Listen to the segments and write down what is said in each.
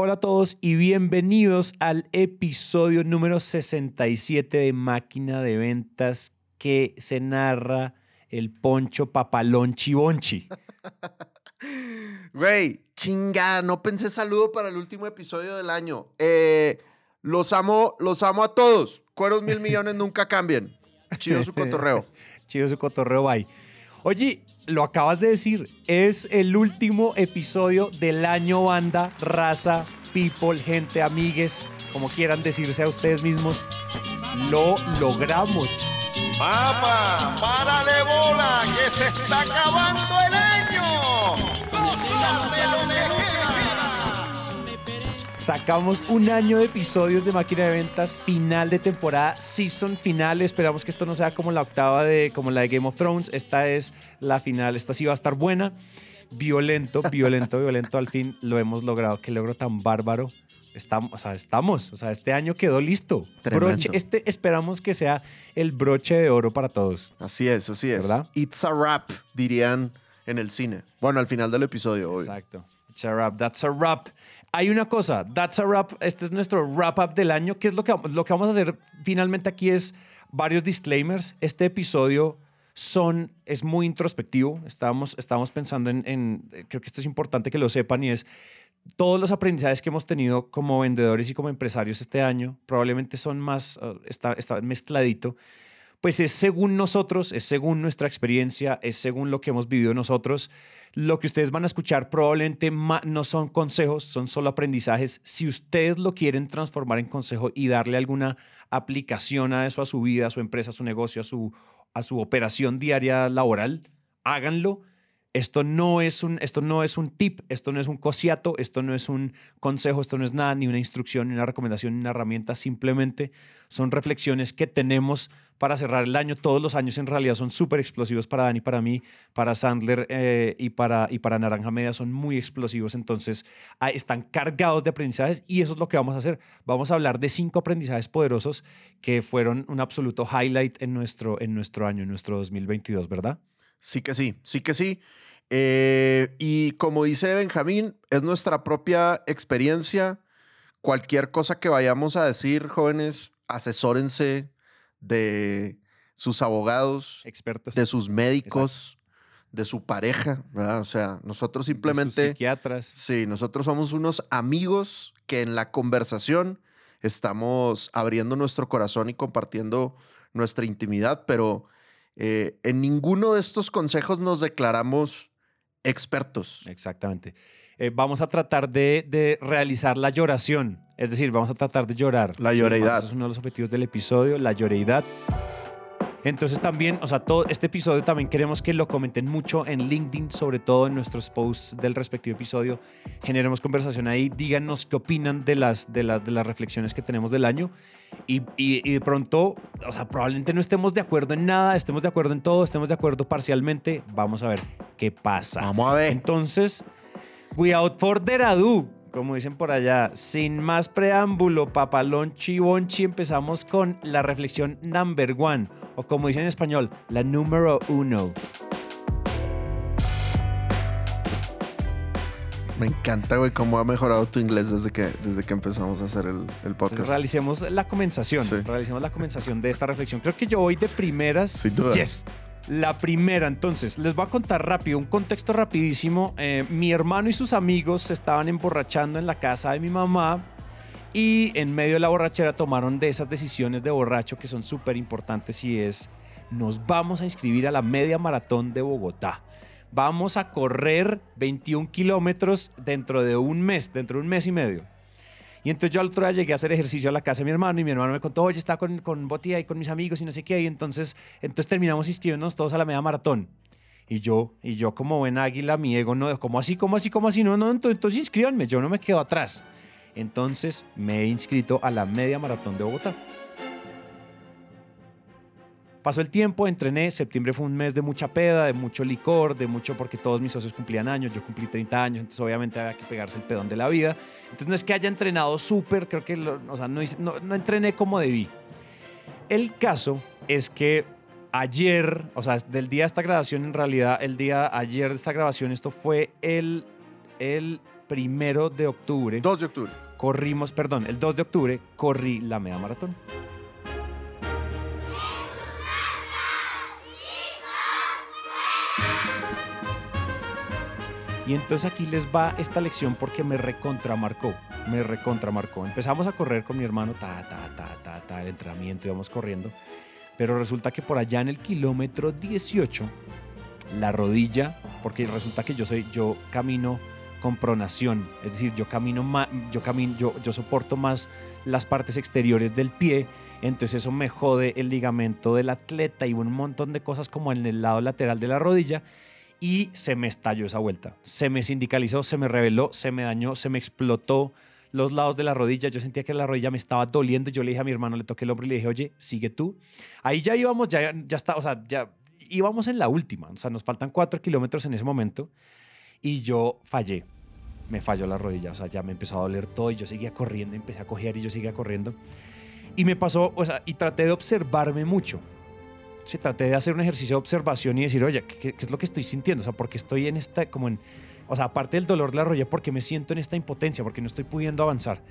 Hola a todos y bienvenidos al episodio número 67 de Máquina de Ventas que se narra el Poncho Papalón Chibonchi. Güey, chinga, no pensé saludo para el último episodio del año. Eh, los amo, los amo a todos. Cueros mil millones nunca cambien. Chido su cotorreo. Chido su cotorreo, bye. Oye, lo acabas de decir, es el último episodio del año banda, raza, people, gente, amigues, como quieran decirse a ustedes mismos. Lo logramos. ¡Papá! ¡Párale bola! ¡Que se está acabando el año! ¡Gózaselo de Sacamos un año de episodios de Máquina de Ventas, final de temporada, season final. Esperamos que esto no sea como la octava de, como la de Game of Thrones. Esta es la final, esta sí va a estar buena. Violento, violento, violento. Al fin lo hemos logrado. Qué logro tan bárbaro. Estamos, o sea, estamos. O sea, este año quedó listo. Tremendo. Broche, este esperamos que sea el broche de oro para todos. Así es, así es. ¿Verdad? It's a wrap, dirían en el cine. Bueno, al final del episodio, obvio. Exacto. It's a wrap. That's a wrap. Hay una cosa, that's a wrap. Este es nuestro wrap up del año. ¿Qué es lo que, lo que vamos a hacer finalmente aquí? Es varios disclaimers. Este episodio son, es muy introspectivo. Estábamos, estábamos pensando en, en, creo que esto es importante que lo sepan y es todos los aprendizajes que hemos tenido como vendedores y como empresarios este año probablemente son más, uh, está, está mezcladito pues es según nosotros, es según nuestra experiencia, es según lo que hemos vivido nosotros. Lo que ustedes van a escuchar probablemente no son consejos, son solo aprendizajes. Si ustedes lo quieren transformar en consejo y darle alguna aplicación a eso, a su vida, a su empresa, a su negocio, a su, a su operación diaria laboral, háganlo. Esto no, es un, esto no es un tip, esto no es un cosiato, esto no es un consejo, esto no es nada, ni una instrucción, ni una recomendación, ni una herramienta, simplemente son reflexiones que tenemos para cerrar el año. Todos los años en realidad son súper explosivos para Dani, para mí, para Sandler eh, y, para, y para Naranja Media son muy explosivos. Entonces están cargados de aprendizajes y eso es lo que vamos a hacer. Vamos a hablar de cinco aprendizajes poderosos que fueron un absoluto highlight en nuestro, en nuestro año, en nuestro 2022, ¿verdad? Sí que sí, sí que sí. Eh, y como dice Benjamín, es nuestra propia experiencia. Cualquier cosa que vayamos a decir, jóvenes, asesórense de sus abogados, expertos, de sus médicos, de su pareja, ¿verdad? O sea, nosotros simplemente... De sus psiquiatras. Sí, nosotros somos unos amigos que en la conversación estamos abriendo nuestro corazón y compartiendo nuestra intimidad, pero eh, en ninguno de estos consejos nos declaramos expertos. Exactamente. Eh, vamos a tratar de, de, realizar la lloración, es decir, vamos a tratar de llorar. La lloreidad. Ese es uno de los objetivos del episodio, la lloreidad. Entonces también, o sea, todo este episodio también queremos que lo comenten mucho en LinkedIn, sobre todo en nuestros posts del respectivo episodio. Generemos conversación ahí, díganos qué opinan de las, de las, de las reflexiones que tenemos del año. Y, y, y, de pronto, o sea, probablemente no estemos de acuerdo en nada, estemos de acuerdo en todo, estemos de acuerdo parcialmente. Vamos a ver qué pasa. Vamos a ver. Entonces, without further ado, como dicen por allá, sin más preámbulo, papalón chivonchi, empezamos con la reflexión number one, o como dicen en español, la número uno. Me encanta, güey, cómo ha mejorado tu inglés desde que, desde que empezamos a hacer el, el podcast. Realicemos la comenzación, Sí. realicemos la comenzación de esta reflexión. Creo que yo voy de primeras. Sin duda. Yes. La primera, entonces, les voy a contar rápido, un contexto rapidísimo. Eh, mi hermano y sus amigos se estaban emborrachando en la casa de mi mamá y en medio de la borrachera tomaron de esas decisiones de borracho que son súper importantes y es, nos vamos a inscribir a la media maratón de Bogotá. Vamos a correr 21 kilómetros dentro de un mes, dentro de un mes y medio. Y entonces yo al otro día llegué a hacer ejercicio a la casa de mi hermano y mi hermano me contó, oye, estaba con, con Botía y con mis amigos y no sé qué. Y entonces, entonces terminamos inscribiéndonos todos a la media maratón. Y yo, y yo como buen águila, mi ego no, como así, como así, como así, no, no, entonces, entonces inscríbanme, yo no me quedo atrás. Entonces me he inscrito a la media maratón de Bogotá. Pasó el tiempo, entrené, septiembre fue un mes de mucha peda, de mucho licor, de mucho porque todos mis socios cumplían años, yo cumplí 30 años, entonces obviamente había que pegarse el pedón de la vida. Entonces no es que haya entrenado súper, creo que, lo- o sea, no, hice- no, no entrené como debí. El caso es que ayer, o sea, del día de esta grabación, en realidad, el día ayer de esta grabación, esto fue el, el primero de octubre 2 de octubre. corrimos, perdón, el 2 de octubre corrí la media maratón. Y entonces aquí les va esta lección porque me recontramarcó, me recontramarcó. Empezamos a correr con mi hermano, ta, ta, ta, ta, ta, el entrenamiento, íbamos corriendo. Pero resulta que por allá en el kilómetro 18, la rodilla, porque resulta que yo soy, yo camino con pronación, es decir, yo camino más, yo camino, yo, yo soporto más las partes exteriores del pie, entonces eso me jode el ligamento del atleta y un montón de cosas como en el lado lateral de la rodilla y se me estalló esa vuelta, se me sindicalizó, se me reveló, se me dañó, se me explotó los lados de la rodilla, yo sentía que la rodilla me estaba doliendo, yo le dije a mi hermano, le toqué el hombro y le dije, oye, sigue tú. Ahí ya íbamos, ya, ya está, o sea, ya íbamos en la última, o sea, nos faltan cuatro kilómetros en ese momento y yo fallé. Me falló la rodilla, o sea, ya me empezó a doler todo y yo seguía corriendo, empecé a cojear y yo seguía corriendo. Y me pasó, o sea, y traté de observarme mucho. Sí, traté de hacer un ejercicio de observación y decir, oye, ¿qué, qué es lo que estoy sintiendo? O sea, porque estoy en esta, como en, o sea, aparte del dolor de la rodilla, porque me siento en esta impotencia, porque no estoy pudiendo avanzar.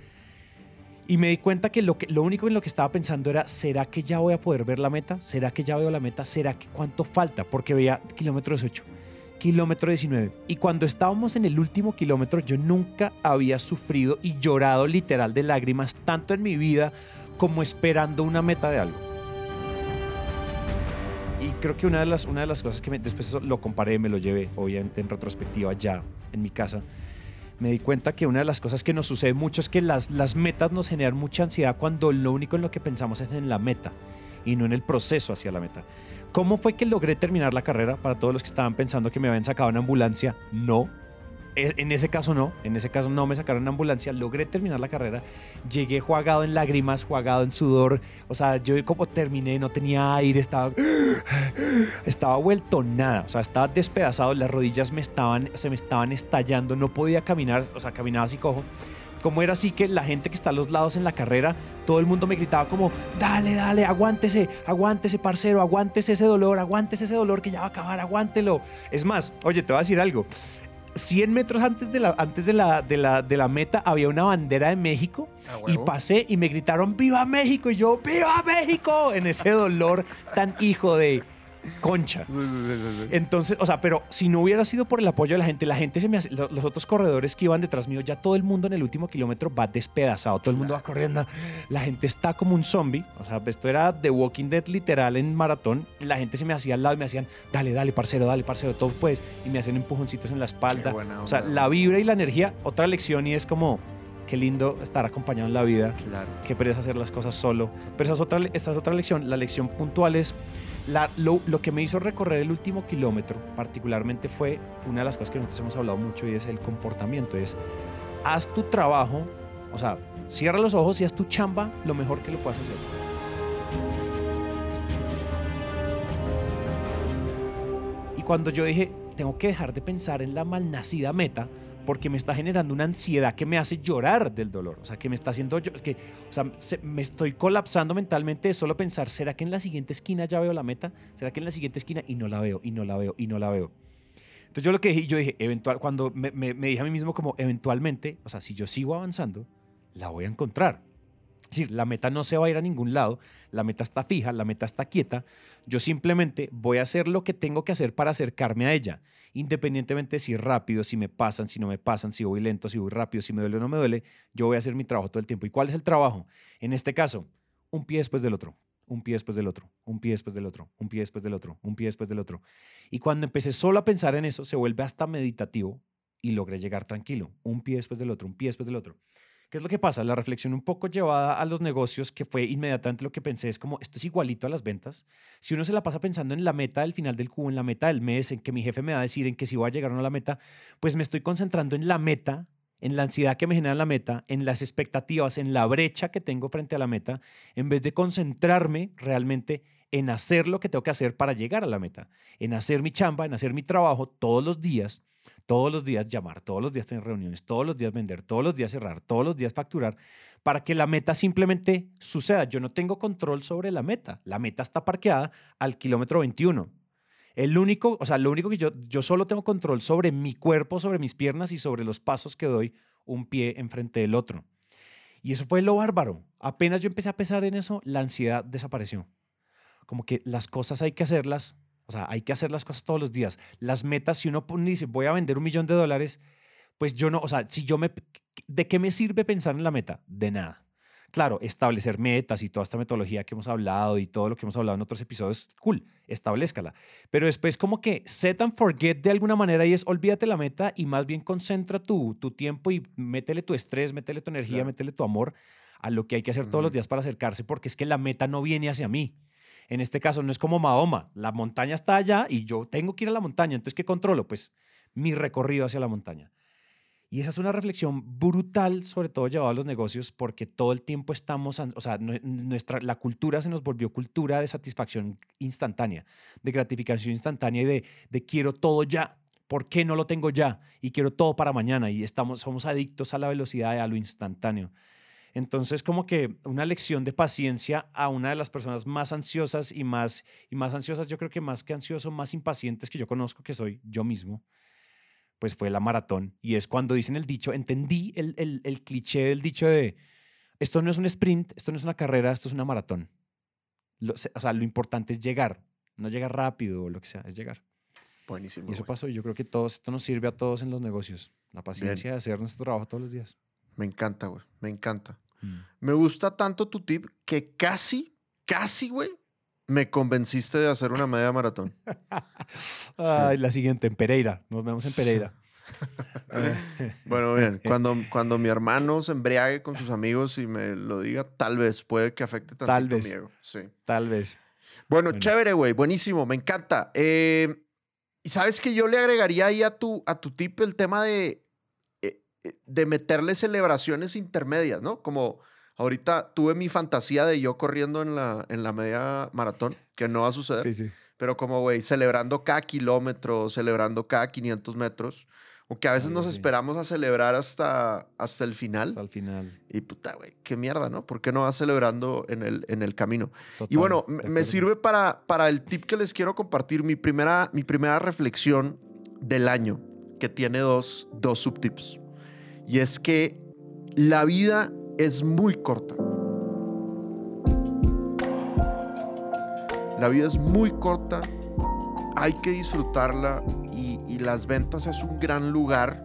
Y me di cuenta que lo, que lo único en lo que estaba pensando era, ¿será que ya voy a poder ver la meta? ¿Será que ya veo la meta? ¿Será que cuánto falta? Porque veía kilómetro 18, kilómetro 19. Y cuando estábamos en el último kilómetro, yo nunca había sufrido y llorado literal de lágrimas, tanto en mi vida como esperando una meta de algo. Y creo que una de las, una de las cosas que me- después lo comparé, me lo llevé, obviamente en retrospectiva ya en mi casa, me di cuenta que una de las cosas que nos sucede mucho es que las, las metas nos generan mucha ansiedad cuando lo único en lo que pensamos es en la meta y no en el proceso hacia la meta. ¿Cómo fue que logré terminar la carrera? Para todos los que estaban pensando que me habían sacado en ambulancia, no. E- En ese caso no, en ese caso no me sacaron en ambulancia, logré terminar la carrera, llegué jugado en lágrimas, jugado en sudor, o sea, yo como terminé, no tenía aire, estaba, estaba vuelto nada, o sea, estaba despedazado, las rodillas me estaban, se me estaban estallando, no podía caminar, o sea, caminaba así cojo. Como era así que la gente que está a los lados en la carrera, todo el mundo me gritaba como, dale, dale, aguántese, aguántese, parcero, aguántese ese dolor, aguántese ese dolor que ya va a acabar, aguántelo. Es más, oye, te voy a decir algo. 100 metros antes de la, antes de la, de la, de la meta había una bandera de México y pasé y me gritaron ¡Viva México! Y yo ¡Viva México! En ese dolor tan hijo de concha. Entonces, o sea, pero si no hubiera sido por el apoyo de la gente, la gente se me hace, lo- los otros corredores que iban detrás mío, ya todo el mundo en el último kilómetro va despedazado, todo el mundo va corriendo, la gente está como un zombie, o sea, esto era The Walking Dead literal en maratón, la gente se me hacía al lado y me hacían, dale, dale, parcero, dale, parcero, todo pues, y me hacían empujoncitos en la espalda. O sea, la vibra y la energía, otra lección y es como, qué lindo estar acompañado en la vida Claro. que pereza hacer las cosas solo. Pero esa es otra, esa es otra lección. La lección puntual es, la- lo, lo que me hizo recorrer el último kilómetro, particularmente fue una de las cosas que nosotros hemos hablado mucho y es el comportamiento. Es, haz tu trabajo, o sea, cierra los ojos y haz tu chamba lo mejor que lo puedas hacer. Y cuando yo dije, tengo que dejar de pensar en la malnacida meta, porque me está generando una ansiedad que me hace llorar del dolor. O sea, que me está haciendo. es que, o sea, se- me estoy colapsando mentalmente de solo pensar, ¿será que en la siguiente esquina ya veo la meta? ¿Será que en la siguiente esquina? Y no la veo, y no la veo, y no la veo. Entonces yo lo que dije, yo dije, eventual, cuando me, me- me dije a mí mismo como, eventualmente, o sea, si yo sigo avanzando, la voy a encontrar. Es decir, la meta no se va a ir a ningún lado, la meta está fija, la meta está quieta. Yo simplemente voy a hacer lo que tengo que hacer para acercarme a ella, independientemente si rápido, si me pasan, si no me pasan, si voy lento, si voy rápido, si me duele o no me duele, yo voy a hacer mi trabajo todo el tiempo. ¿Y cuál es el trabajo? En este caso, un pie después del otro, un pie después del otro, un pie después del otro, un pie después del otro, un pie después del otro. Y cuando empecé solo a pensar en eso, se vuelve hasta meditativo y logré llegar tranquilo, un pie después del otro, un pie después del otro. ¿Qué es lo que pasa? La reflexión un poco llevada a los negocios, que fue inmediatamente lo que pensé, es como, esto es igualito a las ventas. Si uno se la pasa pensando en la meta del final del cubo, en la meta del mes, en que mi jefe me va a decir, en que si voy a llegar o no a la meta, pues me estoy concentrando en la meta, en la ansiedad que me genera la meta, en las expectativas, en la brecha que tengo frente a la meta, en vez de concentrarme realmente en hacer lo que tengo que hacer para llegar a la meta, en hacer mi chamba, en hacer mi trabajo todos los días todos los días llamar, todos los días tener reuniones, todos los días vender, todos los días cerrar, todos los días facturar, para que la meta simplemente suceda. Yo no tengo control sobre la meta. La meta está parqueada al kilómetro 21. El único, o sea, lo único que yo, yo solo tengo control sobre mi cuerpo, sobre mis piernas y sobre los pasos que doy un pie enfrente del otro. Y eso fue lo bárbaro. Apenas yo empecé a pensar en eso, la ansiedad desapareció. Como que las cosas hay que hacerlas, o sea, hay que hacer las cosas todos los días. Las metas, si uno dice, voy a vender un millón de dólares, pues yo no, o sea, si yo me, ¿de qué me sirve pensar en la meta? De nada. Claro, establecer metas y toda esta metodología que hemos hablado y todo lo que hemos hablado en otros episodios, cool, establezcala. Pero después como que set and forget de alguna manera y es olvídate la meta y más bien concentra tu, tu tiempo y métele tu estrés, métele tu energía, Claro. métele tu amor a lo que hay que hacer todos los días para acercarse porque es que la meta no viene hacia mí. En este caso no es como Mahoma, la montaña está allá y yo tengo que ir a la montaña, entonces ¿qué controlo? Pues mi recorrido hacia la montaña. Y esa es una reflexión brutal, sobre todo llevado a los negocios, porque todo el tiempo estamos, o sea, nue- nuestra, la cultura se nos volvió cultura de satisfacción instantánea, de gratificación instantánea y de, de quiero todo ya. ¿Por qué no lo tengo ya? Y quiero todo para mañana. Y estamos, somos adictos a la velocidad a lo instantáneo. Entonces, como que una lección de paciencia a una de las personas más ansiosas y más, y más ansiosas, yo creo que más que ansioso, más impacientes que yo conozco, que soy yo mismo pues fue la maratón. Y es cuando dicen el dicho, entendí el, el, el cliché del dicho de, esto no es un sprint, esto no es una carrera, esto es una maratón. Lo- o sea, lo importante es llegar, no llegar rápido o lo que sea, es llegar. Buenísimo. Y eso pasó y yo creo que todo esto nos sirve a todos en los negocios. La paciencia de hacer nuestro trabajo todos los días. Me encanta, güey. Me encanta. Mm. Me gusta tanto tu tip que casi, casi, güey, me convenciste de hacer una media maratón. Ay, la siguiente, en Pereira. Nos vemos en Pereira. Bueno, bien. Cuando, cuando mi hermano se embriague con sus amigos y me lo diga, tal vez puede que afecte tanto Tal mi vez. ego. Sí. Tal vez. Bueno, Bueno. chévere, güey. Buenísimo. Me encanta. Eh, y sabes que yo le agregaría ahí a tu, a tu tip el tema de, de meterle celebraciones intermedias, ¿no? Como ahorita tuve mi fantasía de yo corriendo en la, en la media maratón, que no va a suceder. Sí, sí. Pero como, güey, celebrando cada kilómetro, celebrando cada 500 metros. O que a veces nos esperamos a celebrar hasta, hasta el final. Hasta el final. Y puta, güey, qué mierda, ¿no? ¿Por qué no vas celebrando en el, en el camino? Y bueno, me- sirve para, para el tip que les quiero compartir. Mi primera, mi primera reflexión del año, que tiene dos, dos subtips. Y es que la vida es muy corta. La vida es muy corta. Hay que disfrutarla y, las ventas es un gran lugar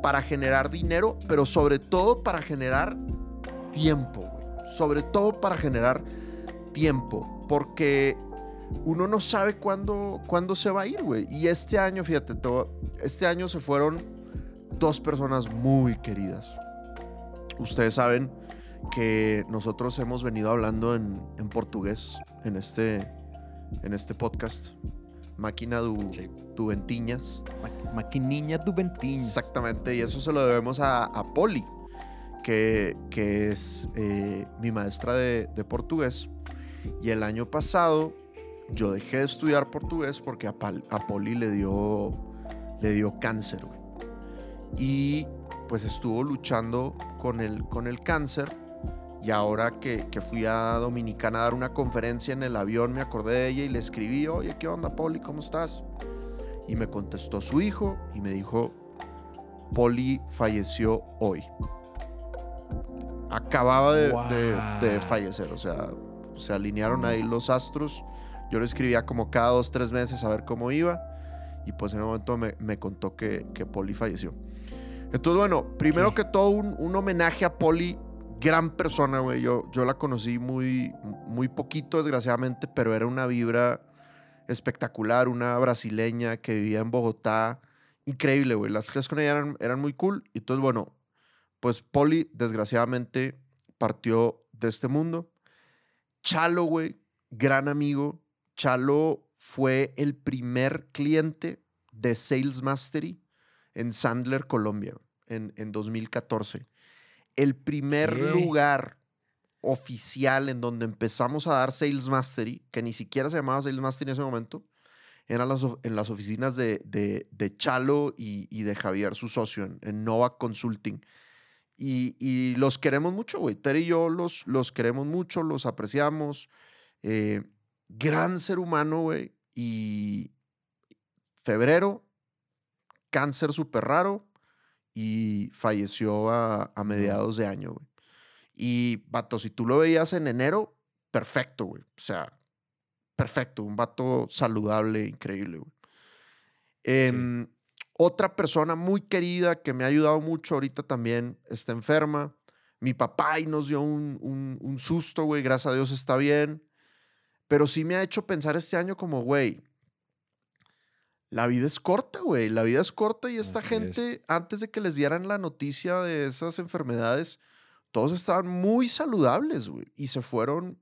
para generar dinero, pero sobre todo para generar tiempo. Sobre todo para generar tiempo, porque uno no sabe cuándo, cuándo se va a ir, güey. Y este año, fíjate, todo- este año se fueron dos personas muy queridas. Ustedes saben que nosotros hemos venido hablando en, en portugués en este, en este podcast. Máquina du, Sí. du Ventiñas. Ma- Maquiniña do Ventinhos. Exactamente, y eso se lo debemos a, a Poli, que, que es eh, mi maestra de, de portugués. Y el año pasado yo dejé de estudiar portugués porque a, Pal- a Poli le dio, le dio cáncer. güey. Y pues estuvo luchando con el, con el cáncer. Y ahora que, que fui a Dominicana a dar una conferencia en el avión, me acordé de ella y le escribí, oye, ¿qué onda, Poli? ¿Cómo estás? Y me contestó su hijo y me dijo, Poli falleció hoy. Acababa de, de- de fallecer, o sea, se alinearon ahí los astros. Yo le escribía como cada dos, tres meses a ver cómo iba. Y pues en un momento me, me contó que, que Poli falleció. Entonces, bueno, primero que todo, un, un homenaje a Poli. Gran persona, güey. Yo, yo la conocí muy, muy poquito, desgraciadamente, pero era una vibra espectacular. Una brasileña que vivía en Bogotá. Increíble, güey. Las clases con ella eran, eran muy cool. Y entonces, bueno, pues Poli, desgraciadamente, partió de este mundo. Chalo, güey, gran amigo. Chalo fue el primer cliente de Sales Mastery en Sandler, Colombia, en, en 2014. El primer ¿Qué? lugar oficial en donde empezamos a dar Sales Mastery, que ni siquiera se llamaba Sales Mastery en ese momento, eran las, en las oficinas de, de- de Chalo y, y de Javier, su socio, en, en Nova Consulting. Y, y los queremos mucho, güey. Ter y yo los, los queremos mucho, los apreciamos. Eh, gran ser humano, güey. Y, febrero, cáncer súper raro y falleció a, a mediados de año, güey. Y, vato, si tú lo veías en enero, perfecto, güey. O sea, perfecto. Un vato saludable, increíble, güey. Em, Otra persona muy querida que me ha ayudado mucho ahorita también está enferma. Mi papá y nos dio un, un, un susto, güey. Gracias a Dios está bien. Pero sí me ha hecho pensar este año como, güey, la vida es corta, güey. La vida es corta y esta Así es. gente, antes de que les dieran la noticia de esas enfermedades, todos estaban muy saludables, güey. Y se fueron,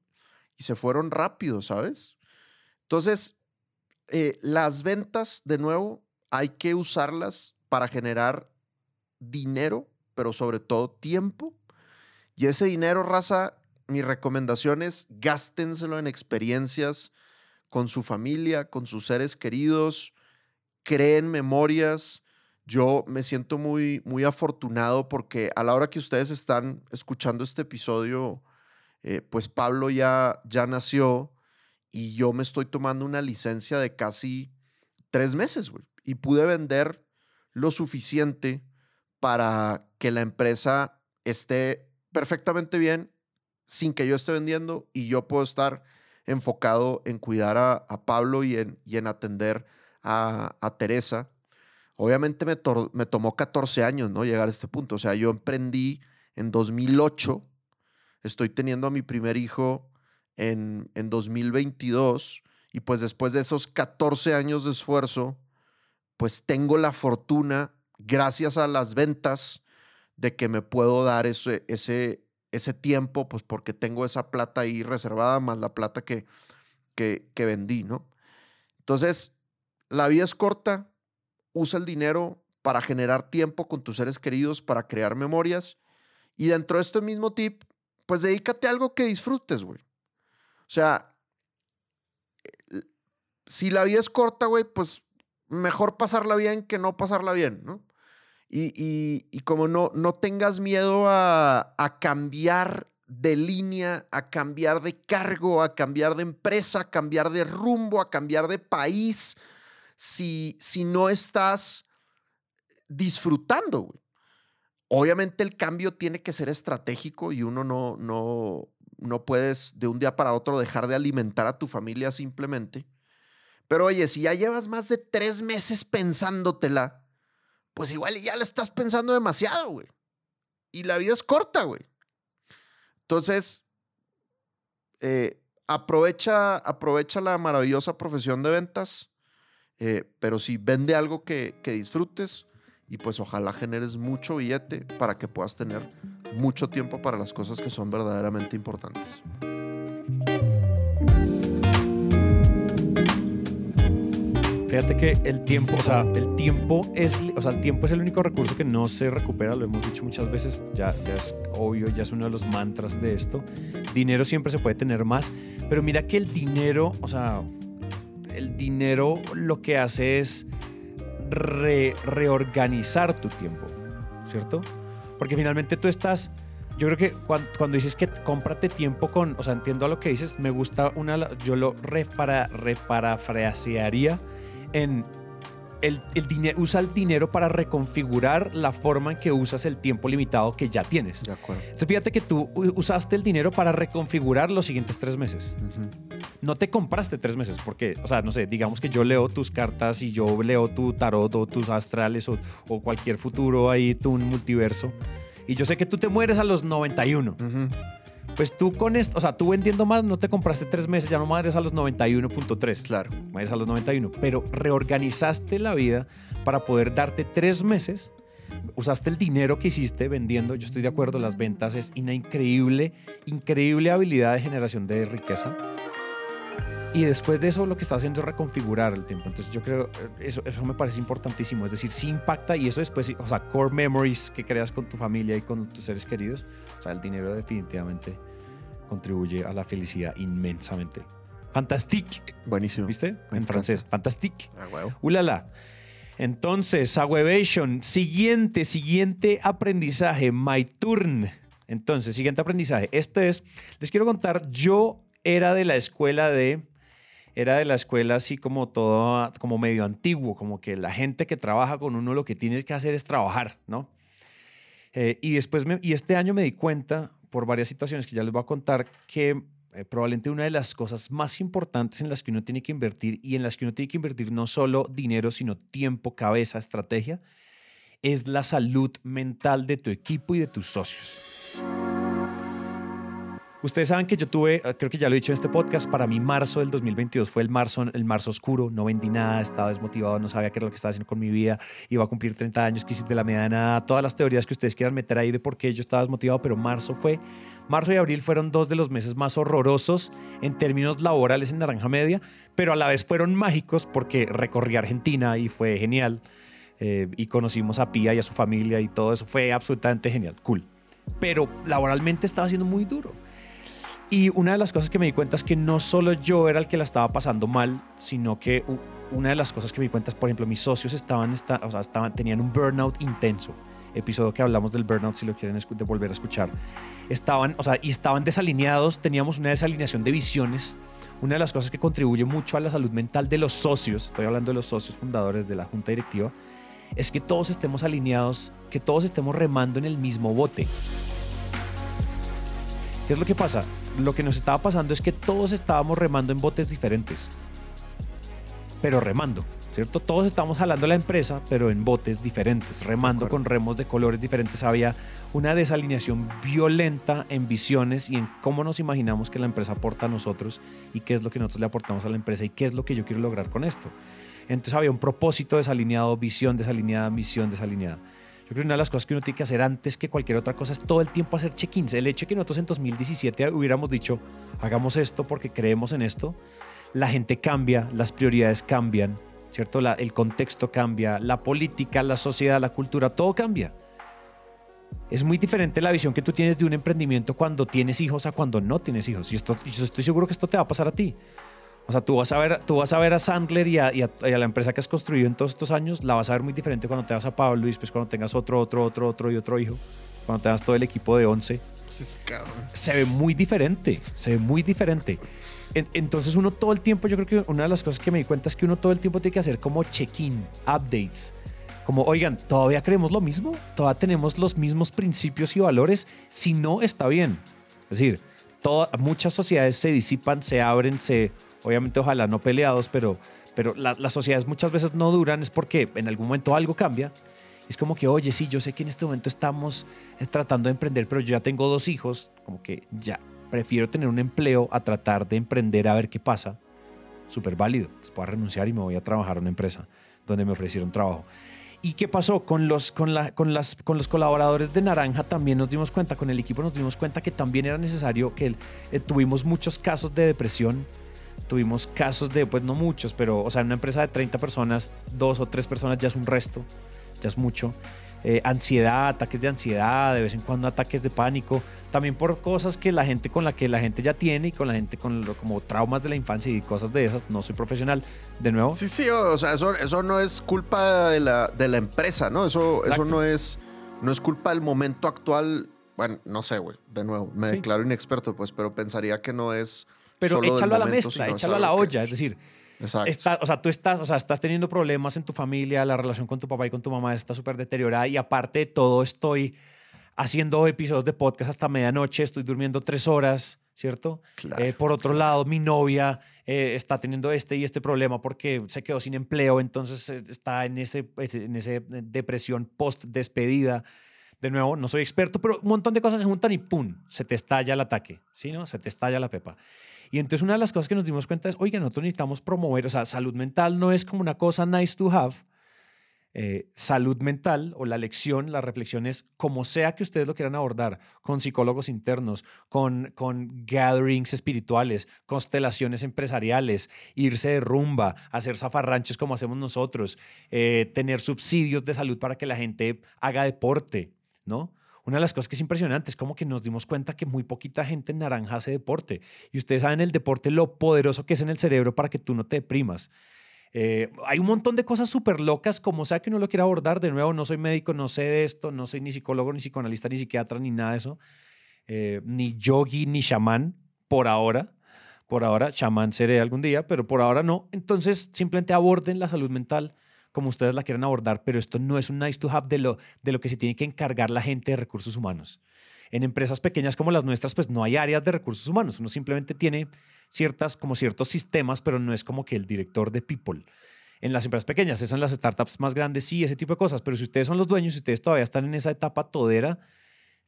y se fueron rápido, ¿sabes? Entonces, eh, las ventas, de nuevo, hay que usarlas para generar dinero, pero sobre todo tiempo. Y ese dinero, raza, mi recomendación es gástenselo en experiencias con su familia, con sus seres queridos, creen memorias. Yo me siento muy, muy afortunado porque a la hora que ustedes están escuchando este episodio, eh, pues Pablo ya, ya nació y yo me estoy tomando una licencia de casi tres meses. Y pude vender lo suficiente para que la empresa esté perfectamente bien sin que yo esté vendiendo y yo puedo estar enfocado en cuidar a, Pablo y en, y en atender a, Teresa. Obviamente me, me tomó 14 años, ¿no? Llegar a este punto. O sea, yo emprendí en 2008. Estoy teniendo a mi primer hijo en, en 2022. Y pues después de esos 14 años de esfuerzo, pues tengo la fortuna, gracias a las ventas, de que me puedo dar ese, ese, ese tiempo, pues porque tengo esa plata ahí reservada, más la plata que, que, vendí, ¿no? Entonces, la vida es corta, usa el dinero para generar tiempo con tus seres queridos, para crear memorias. Y dentro de este mismo tip, pues dedícate a algo que disfrutes, güey. O sea, si la vida es corta, güey, pues mejor pasarla bien que no pasarla bien, ¿no? Y, y- y como no, no tengas miedo a, a cambiar de línea, a cambiar de cargo, a cambiar de empresa, a cambiar de rumbo, a cambiar de país, si, si no estás disfrutando. Obviamente el cambio tiene que ser estratégico y uno no, no, no puedes de un día para otro dejar de alimentar a tu familia simplemente. Pero oye, si ya llevas más de tres meses pensándotela, pues igual ya la estás pensando demasiado, güey. Y la vida es corta, güey. Entonces, eh, aprovecha, aprovecha la maravillosa profesión de ventas, eh, pero sí vende algo que, que disfrutes y pues ojalá generes mucho billete para que puedas tener mucho tiempo para las cosas que son verdaderamente importantes. Fíjate que el tiempo, o sea, el tiempo es, o sea, el tiempo es el único recurso que no se recupera, lo hemos dicho muchas veces, ya, ya es obvio, ya es uno de los mantras de esto. Dinero siempre se puede tener más, pero mira que el dinero, o sea, el dinero lo que hace es re- reorganizar tu tiempo, ¿cierto? Porque finalmente tú estás, yo creo que cuando, cuando dices que cómprate tiempo con, o sea, entiendo a lo que dices, me gusta una, yo lo repara, reparafrasearía en el, el dinero, usa el dinero para reconfigurar la forma en que usas el tiempo limitado que ya tienes. De acuerdo. Entonces fíjate que tú usaste el dinero para reconfigurar los siguientes tres meses. No te compraste tres meses porque, o sea, no sé, digamos que yo leo tus cartas y yo leo tu tarot o tus astrales o, o cualquier futuro ahí, tu multiverso. Y yo sé que tú te mueres a los 91. Ujú. Pues tú con esto, o sea, tú vendiendo más, no te compraste tres meses, ya no mueres a los 91.3. Claro. Mueres a los 91. Pero reorganizaste la vida para poder darte tres meses. Usaste el dinero que hiciste vendiendo. Yo estoy de acuerdo, las ventas es una increíble, increíble habilidad de generación de riqueza. Y después de eso lo que está haciendo es reconfigurar el tiempo. Entonces yo creo, eh, eso, eso me parece importantísimo. Es decir, sí impacta y eso después, o sea, core memories que creas con tu familia y con tus seres queridos. O sea, el dinero definitivamente contribuye a la felicidad inmensamente. Fantastique, Buenísimo. ¿viste? Me En francés, fantastique. Ah, huevo. Ulala. Entonces, Awevation, siguiente, siguiente aprendizaje, my turn. Entonces, siguiente aprendizaje. Este es, les quiero contar, yo era de la escuela de era de la escuela así como todo, como medio antiguo, como que la gente que trabaja con uno lo que tienes que hacer es trabajar, ¿no? Eh, y después, me- y este año me di cuenta, por varias situaciones que ya les voy a contar, que eh, probablemente una de las cosas más importantes en las que uno tiene que invertir y en las que uno tiene que invertir no solo dinero, sino tiempo, cabeza, estrategia, es la salud mental de tu equipo y de tus socios. Ustedes saben que yo tuve, eh, creo que ya lo he dicho en este podcast, para mí marzo del 2022 fue el marzo, el marzo oscuro, no vendí nada, estaba desmotivado, no sabía qué era lo que estaba haciendo con mi vida, iba a cumplir 30 años, quise de la media nada, todas las teorías que ustedes quieran meter ahí de por qué yo estaba desmotivado, pero marzo fue, marzo y abril fueron dos de los meses más horrorosos en términos laborales en Naranja Media, pero a la vez fueron mágicos porque recorrí Argentina y fue genial, eh, y conocimos a Pía y a su familia y todo eso fue absolutamente genial, cool. Pero laboralmente estaba siendo muy duro. Y una de las cosas que me di cuenta es que no solo yo era el que la estaba pasando mal, sino que una de las cosas que me di cuenta es, por ejemplo, mis socios estaban, estaban tenían un burnout intenso. Episodio que hablamos del burnout, si lo quieren volver a escuchar. Estaban, o sea, y estaban desalineados, teníamos una desalineación de visiones. Una de las cosas que contribuye mucho a la salud mental de los socios, estoy hablando de los socios fundadores de la junta directiva, es que todos estemos alineados, que todos estemos remando en el mismo bote. ¿Qué es lo que pasa? Lo que nos estaba pasando es que todos estábamos remando en botes diferentes. Pero remando, ¿cierto? Todos estábamos jalando la empresa, pero en botes diferentes, remando con remos de colores diferentes. Había una desalineación violenta en visiones y en cómo nos imaginamos que la empresa aporta a nosotros y qué es lo que nosotros le aportamos a la empresa y qué es lo que yo quiero lograr con esto. Entonces había un propósito desalineado, visión desalineada, misión desalineada. Yo creo que una de las cosas que uno tiene que hacer antes que cualquier otra cosa es todo el tiempo hacer check-ins. El hecho de que nosotros en 2017 hubiéramos dicho, hagamos esto porque creemos en esto, la gente cambia, las prioridades cambian, ¿cierto? La- el contexto cambia, la política, la sociedad, la cultura, todo cambia. Es muy diferente la visión que tú tienes de un emprendimiento cuando tienes hijos a cuando no tienes hijos. Y esto, estoy seguro que esto te va a pasar a ti. O sea, tú vas a ver, tú vas a, ver a Sandler y a, y a- y a la empresa que has construido en todos estos años, la vas a ver muy diferente cuando tengas a Pablo y después cuando tengas otro, otro, otro, otro y otro hijo, cuando tengas todo el equipo de 11 Cabrón. se ve muy diferente, se ve muy diferente. En- entonces uno todo el tiempo, yo creo que una de las cosas que me di cuenta es que uno todo el tiempo tiene que hacer como check-in, updates. Como, oigan, ¿todavía creemos lo mismo? ¿Todavía tenemos los mismos principios y valores? Si no, está bien. Es decir, toda- muchas sociedades se disipan, se abren, se, obviamente ojalá no peleados, pero, pero la- las sociedades muchas veces no duran, es porque en algún momento algo cambia. Es como que, oye, sí, yo sé que en este momento estamos eh, tratando de emprender, pero yo ya tengo dos hijos, como que ya prefiero tener un empleo a tratar de emprender a ver qué pasa. Súper válido. Pues puedo renunciar y me voy a trabajar a una empresa donde me ofrecieron trabajo. ¿Y qué pasó? Con los, con, la- con, las, con los colaboradores de Naranja también nos dimos cuenta, con el equipo nos dimos cuenta que también era necesario que eh, tuvimos muchos casos de depresión, tuvimos casos de, pues no muchos, pero, o sea, en una empresa de 30 personas, dos o tres personas ya es un resto, ya es mucho. Eh, ansiedad, ataques de ansiedad, de vez en cuando ataques de pánico, también por cosas que la gente con la que la gente ya tiene y con la gente con lo- como traumas de la infancia y cosas de esas, no soy profesional, de nuevo. Sí, sí, o sea, eso, eso no es culpa de la, de la empresa, ¿no? Eso, eso no es, no es culpa del momento actual. Bueno, no sé, güey. De nuevo, me Sí. declaro inexperto, pues, pero pensaría que no es. Pero échalo a la momento, mezcla, échalo a la que- olla, es decir. Está- o sea, tú estás, o sea, estás teniendo problemas en tu familia, la relación con tu papá y con tu mamá está súper deteriorada y aparte de todo estoy haciendo episodios de podcast hasta medianoche, estoy durmiendo tres horas, ¿cierto? Claro. Eh, por otro lado, mi novia eh, está teniendo este y este problema porque se quedó sin empleo, entonces eh, está en ese, en ese depresión post despedida. De nuevo, no soy experto, pero un montón de cosas se juntan y ¡pum! Se te estalla el ataque, ¿sí? ¿No? Se te estalla la pepa. Y entonces una de las cosas que nos dimos cuenta es, oiga, nosotros necesitamos promover, o sea, salud mental no es como una cosa nice to have. Eh, salud mental o la lección, la reflexión es como sea que ustedes lo quieran abordar, con psicólogos internos, con, con gatherings espirituales, constelaciones empresariales, irse de rumba, hacer zafarranches como hacemos nosotros, eh, tener subsidios de salud para que la gente haga deporte, ¿no? Una de las cosas que es impresionante es como que nos dimos cuenta que muy poquita gente en naranja hace deporte. Y ustedes saben el deporte, lo poderoso que es en el cerebro para que tú no te deprimas. Eh, hay un montón de cosas súper locas, como sea que uno lo quiera abordar. De nuevo, no soy médico, no sé de esto, no soy ni psicólogo, ni psicoanalista, ni psiquiatra, ni nada de eso. Eh, ni yogi, ni chamán, por ahora. Por ahora, chamán seré algún día, pero por ahora no. Entonces, simplemente aborden la salud mental como ustedes la quieran abordar, pero esto no es un nice to have de lo, de lo que se tiene que encargar la gente de recursos humanos. En empresas pequeñas como las nuestras, pues no hay áreas de recursos humanos. Uno simplemente tiene ciertas, como ciertos sistemas, pero no es como que el director de people. En las empresas pequeñas, eso en las startups más grandes, sí, ese tipo de cosas. Pero si ustedes son los dueños, si ustedes todavía están en esa etapa todera,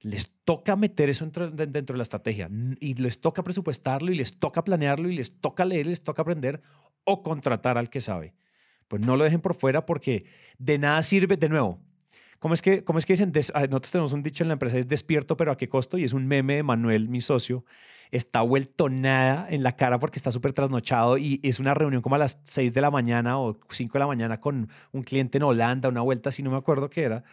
les toca meter eso dentro, dentro de la estrategia y les toca presupuestarlo y les toca planearlo y les toca leer, les toca aprender o contratar al que sabe. Pues no lo dejen por fuera porque de nada sirve, de nuevo, ¿Cómo es que, cómo es que dicen? Des, ah, nosotros tenemos un dicho en la empresa, es despierto, pero ¿a qué costo? Y es un meme de Manuel, mi socio. Está vuelto nada en la cara porque está súper trasnochado y es una reunión como a las 6 de la mañana o 5 de la mañana con un cliente en Holanda, una vuelta así, no me acuerdo qué era.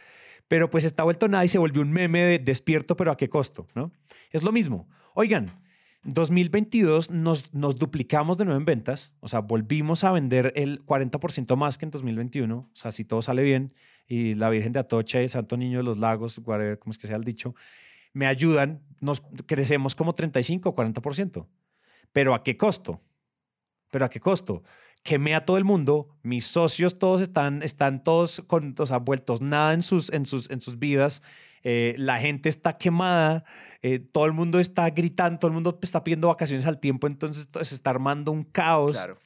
Pero pues está vuelto nada y se volvió un meme de despierto, pero ¿a qué costo? ¿no? Es lo mismo. Oigan, 2022 nos, nos duplicamos de nuevo en ventas, o sea, volvimos a vender el 40% más que en 2021, o sea, si todo sale bien y la Virgen de Atocha y el Santo Niño de los Lagos, whatever, como es que sea el dicho, me ayudan, nos crecemos como 35 o 40%. ¿Pero a qué costo? ¿Pero a qué costo? Quemé a todo el mundo, mis socios todos están, están todos con, o sea, vueltos nada en sus, en sus, en sus vidas, eh, la gente está quemada, eh, todo el mundo está gritando, todo el mundo está pidiendo vacaciones al tiempo, entonces se está armando un caos. Claro.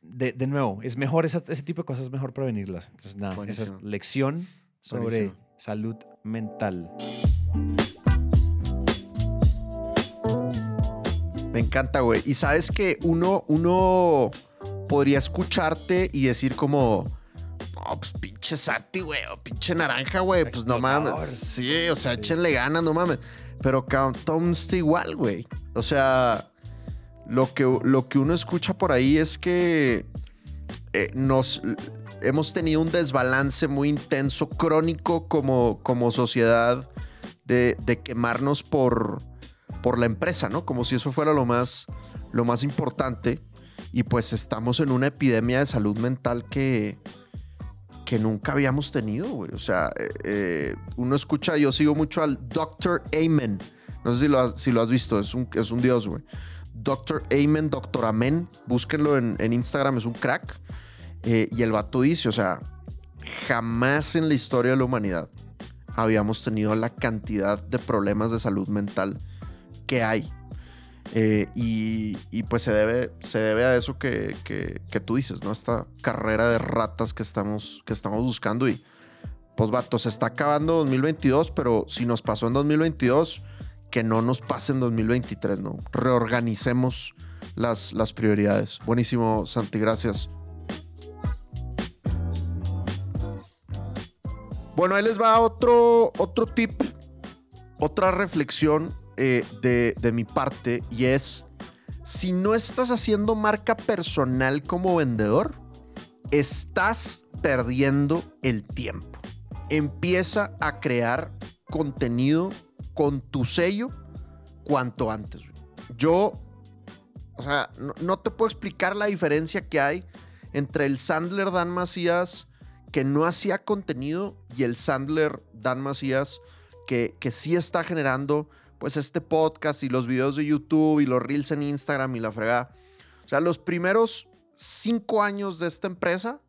De, de nuevo, es mejor esa- ese tipo de cosas, es mejor prevenirlas. Entonces, nada, esa es lección sobre Buenísimo. salud mental. Me encanta, güey. Y sabes que uno, uno podría escucharte y decir como, no, pues pinche Sati, güey, o pinche naranja, güey. Pues no mames. Sí, o sea, échenle ganas, no mames. Pero Tom está igual, güey. O sea, lo que, lo que uno escucha por ahí es que eh, nos hemos tenido un desbalance muy intenso, crónico como, como sociedad de, de quemarnos por, por la empresa, ¿no? Como si eso fuera lo más, lo más importante. Y pues estamos en una epidemia de salud mental que, que nunca habíamos tenido, güey. O sea, eh, eh, uno escucha, yo sigo mucho al Dr. Amen. No sé si lo, has- visto, es un, es un dios, güey. Dr. Amen, Dr. Amen, búsquenlo en, en Instagram, es un crack. Eh, y el vato dice, o sea, jamás en la historia de la humanidad habíamos tenido la cantidad de problemas de salud mental que hay. Eh, y, y, pues se debe, se debe a eso que, que- que tú dices, ¿no? Esta carrera de ratas que estamos, que estamos buscando. Y pues, vato, se está acabando 2022, pero si nos pasó en 2022, que no nos pase en 2023, ¿no? Reorganicemos las, las prioridades. Buenísimo, Santi, gracias. Bueno, ahí les va otro, otro tip, otra reflexión eh, de, de mi parte y es, si no estás haciendo marca personal como vendedor, estás perdiendo el tiempo. Empieza a crear contenido con tu sello cuanto antes. Yo, o sea, no, no te puedo explicar la diferencia que hay entre el Sandler Dan Macías que no hacía contenido y el Sandler Dan Macías que, que sí está generando pues este podcast y los videos de YouTube y los reels en Instagram y la fregada. O sea, los primeros cinco años de esta empresa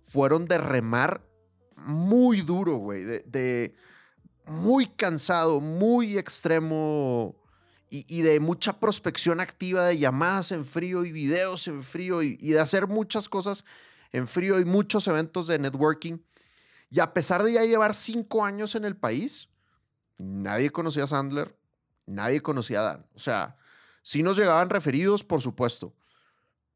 fueron de remar muy duro, güey. De, muy cansado, muy extremo y, y de mucha prospección activa de llamadas en frío y videos en frío y, y de hacer muchas cosas en frío y muchos eventos de networking. Y a pesar de ya llevar cinco años en el país, nadie conocía a Sandler, nadie conocía a Dan. O sea, sí nos llegaban referidos, por supuesto,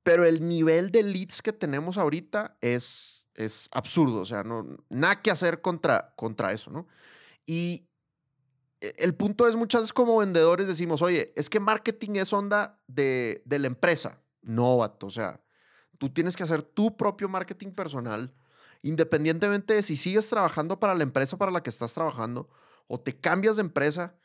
pero el nivel de leads que tenemos ahorita es, es absurdo. O sea, no, nada que hacer contra, contra eso, ¿no? Y e- el punto es muchas veces como vendedores decimos, oye, es que marketing es onda de, de la empresa. No, vato, o sea, tú tienes que hacer tu propio marketing personal, independientemente de si sigues trabajando para la empresa para la que estás trabajando o te cambias de empresa,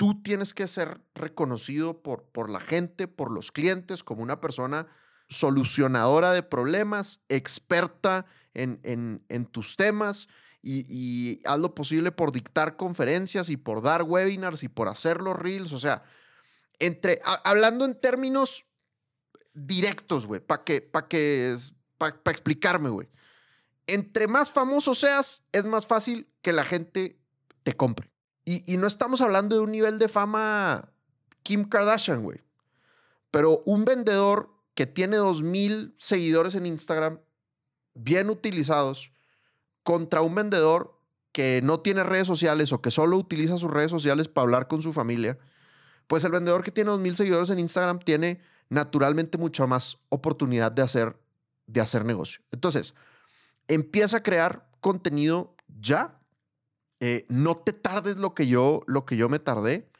tú tienes que ser reconocido por, por la gente, por los clientes, como una persona solucionadora de problemas, experta en, en- tus temas y, haz lo posible por dictar conferencias y por dar webinars y por hacer los reels. O sea, entre, hablando en términos directos, güey, para que, para que, explicarme, güey. Entre más famoso seas, es más fácil que la gente te compre. Y, no estamos hablando de un nivel de fama Kim Kardashian, güey. Pero un vendedor que tiene 2.000 seguidores en Instagram, bien utilizados, contra un vendedor que no tiene redes sociales o que solo utiliza sus redes sociales para hablar con su familia, pues el vendedor que tiene 2.000 seguidores en Instagram tiene naturalmente mucha más oportunidad de hacer, de hacer negocio. Entonces, empieza a crear contenido ya. Eh, no te tardes lo que yo, lo que yo me tardé.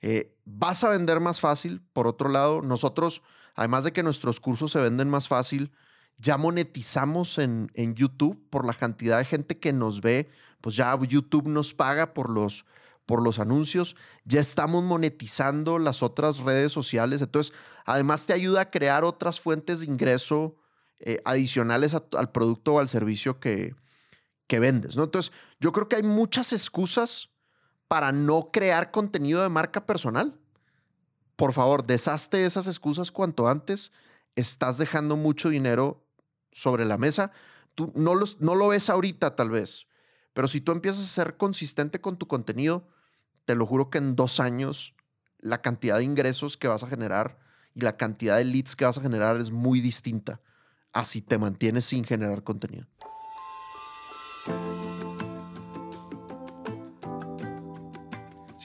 Eh, vas a vender más fácil. Por otro lado, nosotros, además de que nuestros cursos se venden más fácil, ya monetizamos en, en YouTube por la cantidad de gente que nos ve. Pues ya YouTube nos paga por los, por los anuncios. Ya estamos monetizando las otras redes sociales. Entonces, además te ayuda a crear otras fuentes de ingreso eh, adicionales al producto o al servicio que, que vendes. ¿no? Entonces, yo creo que hay muchas excusas para no crear contenido de marca personal. Por favor, deshazte de esas excusas cuanto antes. Estás dejando mucho dinero sobre la mesa. Tú no, los, no lo ves ahorita, tal vez, pero si tú empiezas a ser consistente con tu contenido, te lo juro que en dos años la cantidad de ingresos que vas a generar y la cantidad de leads que vas a generar es muy distinta a si te mantienes sin generar contenido.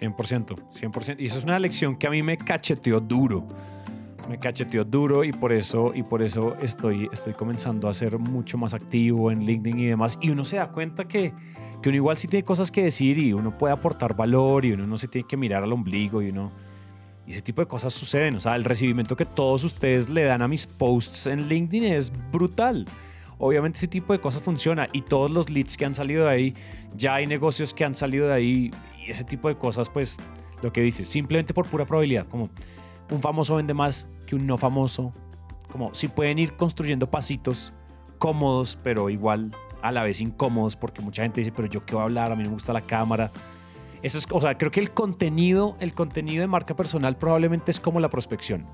100%, 100%. Y eso es una lección que a mí me cacheteó duro. Me cacheteó duro y por eso, y por eso estoy, estoy comenzando a ser mucho más activo en LinkedIn y demás. Y uno se da cuenta que, que uno igual sí tiene cosas que decir y uno puede aportar valor y uno no se tiene que mirar al ombligo y uno... Y ese tipo de cosas suceden. O sea, el recibimiento que todos ustedes le dan a mis posts en LinkedIn es brutal. Obviamente ese tipo de cosas funciona y todos los leads que han salido de ahí, ya hay negocios que han salido de ahí y ese tipo de cosas, pues lo que dices, simplemente por pura probabilidad, como un famoso vende más que un no famoso, como si pueden ir construyendo pasitos cómodos, pero igual a la vez incómodos, porque mucha gente dice, pero yo qué voy a hablar, a mí no me gusta la cámara. Eso es, o sea, creo que el contenido, el contenido de marca personal probablemente es como la prospección.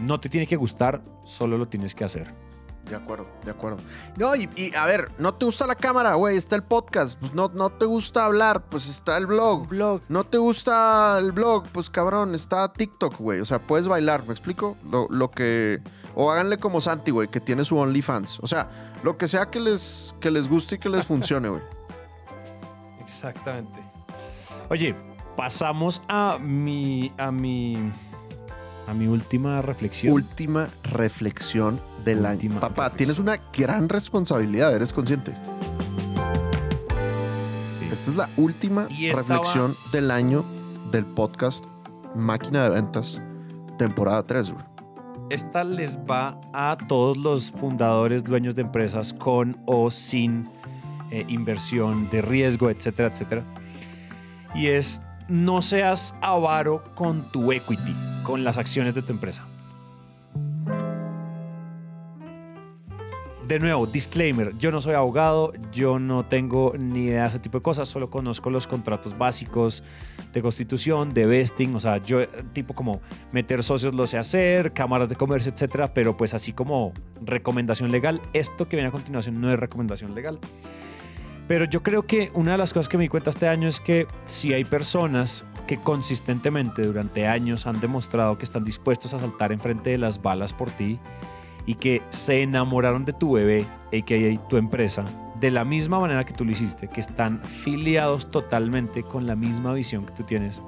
No te tiene que gustar, solo lo tienes que hacer. De acuerdo, de acuerdo. No, y, y, a ver, no te gusta la cámara, güey, está el podcast. Pues no, no te gusta hablar, pues está el blog. Blog. No te gusta el blog, pues cabrón, está TikTok, güey. O sea, puedes bailar, ¿me explico? Lo, lo que. O háganle como Santi, güey, que tiene su OnlyFans. O sea, lo que sea que les, que les guste y que les funcione, güey. Exactamente. Oye, pasamos a mi, a mi, a mi última reflexión. Última reflexión del Última año. Papá, reflexión. tienes una gran responsabilidad, eres consciente. Sí. Esta es la última reflexión del año del podcast Máquina de Ventas, temporada 3, güey. Esta les va a todos los fundadores, dueños de empresas con o sin eh, inversión de riesgo, etcétera, etcétera. Y es, no seas avaro con tu equity, con las acciones de tu empresa. De nuevo, disclaimer, yo no soy abogado, yo no tengo ni idea de ese tipo de cosas, solo conozco los contratos básicos de constitución, de vesting, o sea, yo tipo como meter socios lo sé hacer, cámaras de comercio, etcétera, pero pues así como recomendación legal, esto que viene a continuación no es recomendación legal. Pero yo creo que una de las cosas que me di cuenta este año es que si hay personas que consistentemente durante años han demostrado que están dispuestos a saltar enfrente de las balas por ti y que se enamoraron de tu bebé, a.k.a. tu empresa, de la misma manera que tú lo hiciste, que están filiados totalmente con la misma visión que tú tienes,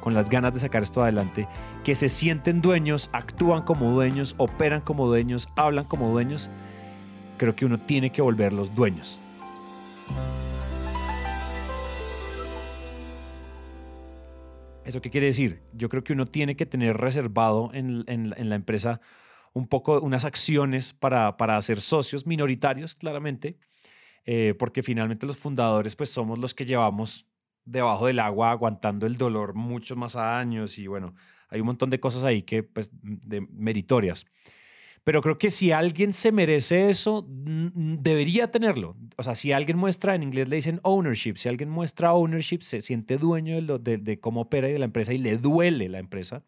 con las ganas de sacar esto adelante, que se sienten dueños, actúan como dueños, operan como dueños, hablan como dueños, creo que uno tiene que volverlos dueños. ¿Eso qué quiere decir? Yo creo que uno tiene que tener reservado en, en- la empresa un poco unas acciones para, para hacer socios minoritarios, claramente, eh, porque finalmente los fundadores pues somos los que llevamos debajo del agua aguantando el dolor muchos más años y bueno, hay un montón de cosas ahí que pues meritorias. Pero creo que si alguien se merece eso, debería tenerlo. O sea, si alguien muestra, en inglés le dicen ownership, si alguien muestra ownership, se siente dueño de, lo- cómo opera y de la empresa y le duele la empresa,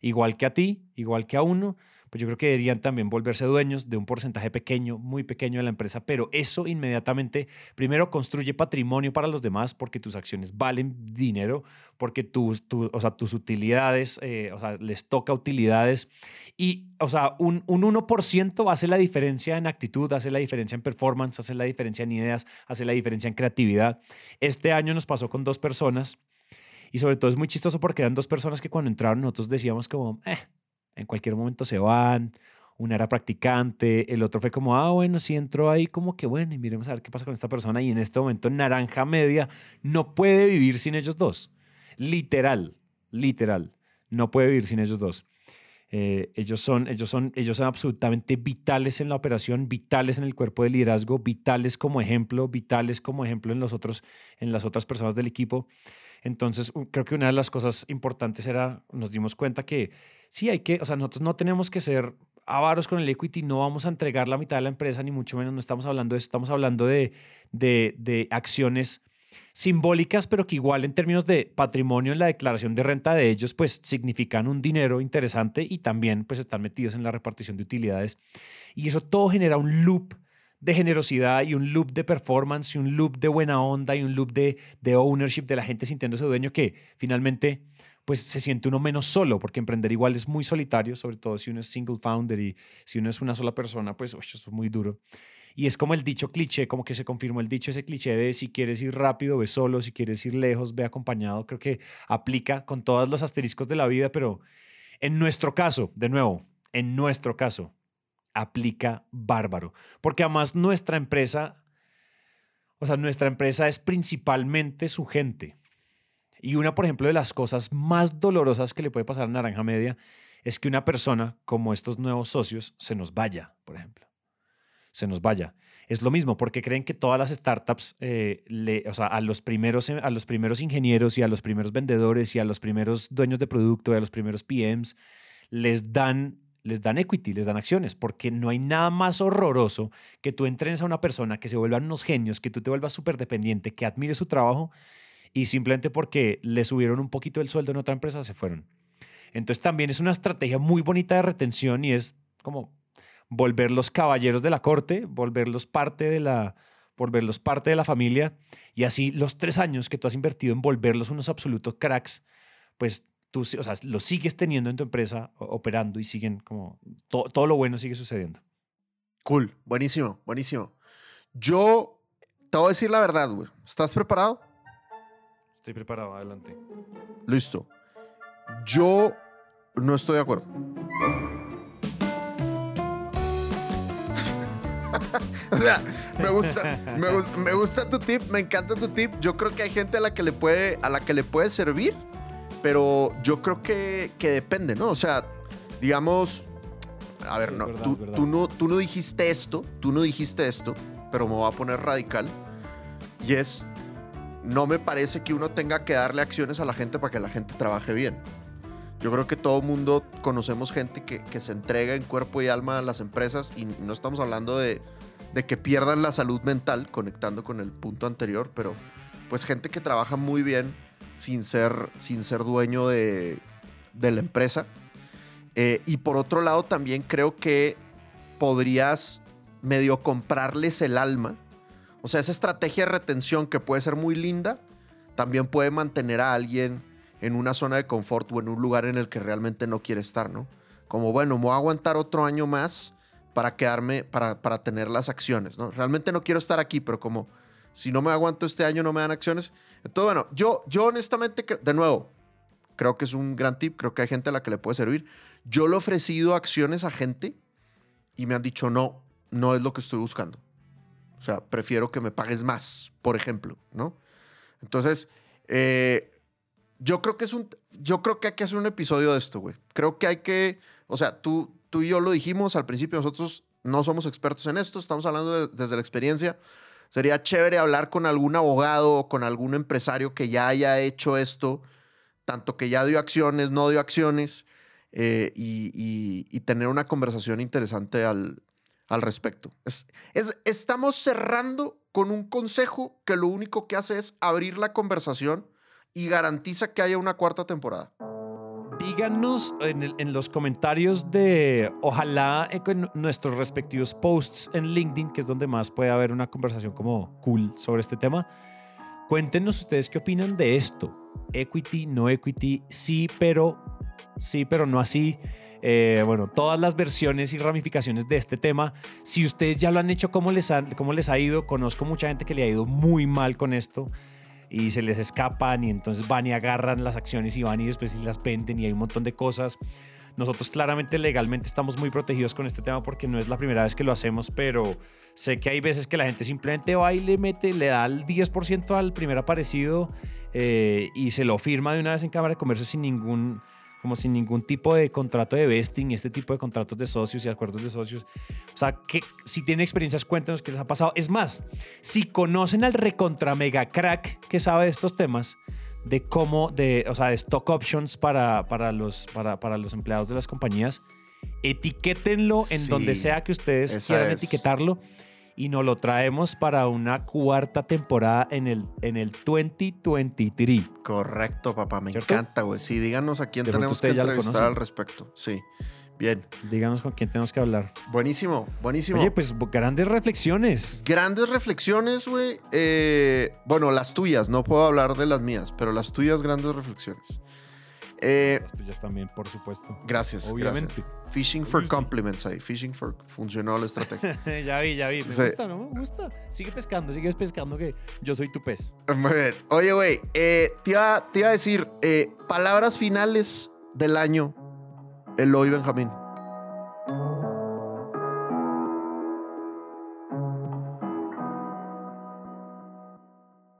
igual que a ti, igual que a uno, pues yo creo que deberían también volverse dueños de un porcentaje pequeño, muy pequeño de la empresa, pero eso inmediatamente, primero, construye patrimonio para los demás porque tus acciones valen dinero, porque tus, o sea, tus utilidades, eh, o sea, les toca utilidades y, o sea, un, un 1% hace la diferencia en actitud, hace la diferencia en performance, hace la diferencia en ideas, hace la diferencia en creatividad. Este año nos pasó con dos personas. Y sobre todo es muy chistoso porque eran dos personas que cuando entraron nosotros decíamos como, eh, en cualquier momento se van, una era practicante, el otro fue como, ah, bueno, sí entró ahí como que bueno, y miremos a ver qué pasa con esta persona. Y en este momento Naranja Media no puede vivir sin ellos dos. Literal, literal, no puede vivir sin ellos dos. Eh, ellos, son, ellos, son, ellos son absolutamente vitales en la operación, vitales en el cuerpo de liderazgo, vitales como ejemplo, vitales como ejemplo en, los otros, en las otras personas del equipo. Entonces, creo que una de las cosas importantes era, nos dimos cuenta que sí hay que, o sea, nosotros no tenemos que ser avaros con el equity, no vamos a entregar la mitad de la empresa, ni mucho menos, no estamos hablando de eso, estamos hablando de, de, acciones simbólicas, pero que igual en términos de patrimonio en la declaración de renta de ellos, pues significan un dinero interesante y también pues están metidos en la repartición de utilidades. Y eso todo genera un loop de generosidad y un loop de performance y un loop de buena onda y un loop de, de ownership de la gente sintiéndose dueño que finalmente pues se siente uno menos solo, porque emprender igual es muy solitario, sobre todo si uno es single founder y si uno es una sola persona, pues eso es muy duro. Y es como el dicho cliché, como que se confirmó el dicho, ese cliché de si quieres ir rápido, ve solo, si quieres ir lejos, ve acompañado. Creo que aplica con todos los asteriscos de la vida, pero en nuestro caso, de nuevo, en nuestro caso, aplica bárbaro. Porque además nuestra empresa, o sea, nuestra empresa es principalmente su gente. Y una, por ejemplo, de las cosas más dolorosas que le puede pasar a Naranja Media es que una persona como estos nuevos socios se nos vaya, por ejemplo. Se nos vaya. Es lo mismo, porque creen que todas las startups, eh, o sea, a los, primeros, a los primeros ingenieros y a los primeros vendedores y a los primeros dueños de producto y a los primeros PMs, les dan les dan equity, les dan acciones, porque no hay nada más horroroso que tú entrenes a una persona que se vuelvan unos genios, que tú te vuelvas súper dependiente, que admire su trabajo y simplemente porque le subieron un poquito el sueldo en otra empresa se fueron. Entonces también es una estrategia muy bonita de retención y es como volverlos caballeros de la corte, volverlos parte de la, volverlos parte de la familia y así los tres años que tú has invertido en volverlos unos absolutos cracks, pues tú, o sea, los sigues teniendo en tu empresa operando y siguen como, todo lo bueno sigue sucediendo. Cool, buenísimo, buenísimo. Yo te voy a decir la verdad, güey. ¿Estás preparado? Estoy preparado, adelante. Listo. Yo no estoy de acuerdo. o sea, me gusta, me, gusta, tu tip, me encanta tu tip. Yo creo que hay gente a la que le puede, a la que le puede servir, pero yo creo que, que depende, ¿no? O sea, digamos, a ver, no, tú, tú, no, tú no dijiste esto, tú no dijiste esto, pero me voy a poner radical. Y es, no me parece que uno tenga que darle acciones a la gente para que la gente trabaje bien. Yo creo que todo mundo conocemos gente que, se entrega en cuerpo y alma a las empresas y no estamos hablando de, que pierdan la salud mental, conectando con el punto anterior, pero pues gente que trabaja muy bien sin ser, sin ser dueño de, la empresa. Eh, y por otro lado, también creo que podrías medio comprarles el alma o sea, esa estrategia de retención que puede ser muy linda, también puede mantener a alguien en una zona de confort o en un lugar en el que realmente no quiere estar, ¿no? Como, bueno, me voy a aguantar otro año más para quedarme, para, para tener las acciones, ¿no? Realmente no quiero estar aquí, pero como si no me aguanto este año no me dan acciones. Entonces, bueno, yo, yo honestamente, de nuevo, creo que es un gran tip, creo que hay gente a la que le puede servir. Yo le he ofrecido acciones a gente y me han dicho, no, no es lo que estoy buscando. O sea, prefiero que me pagues más, por ejemplo, ¿no? Entonces, eh, yo creo que es un, yo creo que hay que hacer un episodio de esto, güey. Creo que hay que, o sea, tú, tú y yo lo dijimos al principio, nosotros no somos expertos en esto, estamos hablando desde la experiencia. Sería chévere hablar con algún abogado o con algún empresario que ya haya hecho esto, tanto que ya dio acciones, no dio acciones, eh, y, tener una conversación interesante al, al respecto. Es, estamos cerrando con un consejo que lo único que hace es abrir la conversación y garantiza que haya una cuarta temporada. Díganos en, en los comentarios de, ojalá eh, con nuestros respectivos posts en LinkedIn, que es donde más puede haber una conversación como cool sobre este tema. Cuéntenos ustedes qué opinan de esto. Equity, no equity, sí, pero sí, pero no así. Eh, bueno, todas las versiones y ramificaciones de este tema. Si ustedes ya lo han hecho, ¿cómo les, han- cómo les ha ido? Conozco mucha gente que le ha ido muy mal con esto y se les escapan y entonces van y agarran las acciones y van y después las venden y hay un montón de cosas. Nosotros claramente legalmente estamos muy protegidos con este tema porque no es la primera vez que lo hacemos, pero sé que hay veces que la gente simplemente va y le mete, le da el 10% al primer aparecido eh, y se lo firma de una vez en Cámara de Comercio sin ningún, como sin ningún tipo de contrato de vesting, este tipo de contratos de socios y acuerdos de socios. O sea, que si tienen experiencias, cuéntenos qué les ha pasado. Es más, si conocen al recontra mega crack que sabe de estos temas, de cómo, de, o sea, de stock options para, para, los, para, para los empleados de las compañías, etiquétenlo en Sí, donde sea que ustedes quieran es. etiquetarlo y nos lo traemos para una cuarta temporada en el, en el 2023. Correcto, papá. Me ¿Cierto? encanta, güey. Sí, díganos a quién De tenemos que entrevistar al respecto. Sí. Bien. Díganos con quién tenemos que hablar. Buenísimo, buenísimo. Oye, pues grandes reflexiones. Grandes reflexiones, güey. Eh, bueno, las tuyas, no puedo hablar de las mías, pero las tuyas, grandes reflexiones. Eh, Las tuyas también, por supuesto. gracias, Obviamente. gracias. Fishing for compliments ahí. Fishing for funcionó la estrategia. ya vi, ya vi. Me Sí. gusta, ¿no? Me gusta. Sigue pescando, sigue pescando que yo soy tu pez. Muy bien. Oye, güey, eh, te, iba, te iba a decir, eh, palabras finales del año, Eloy Benjamín.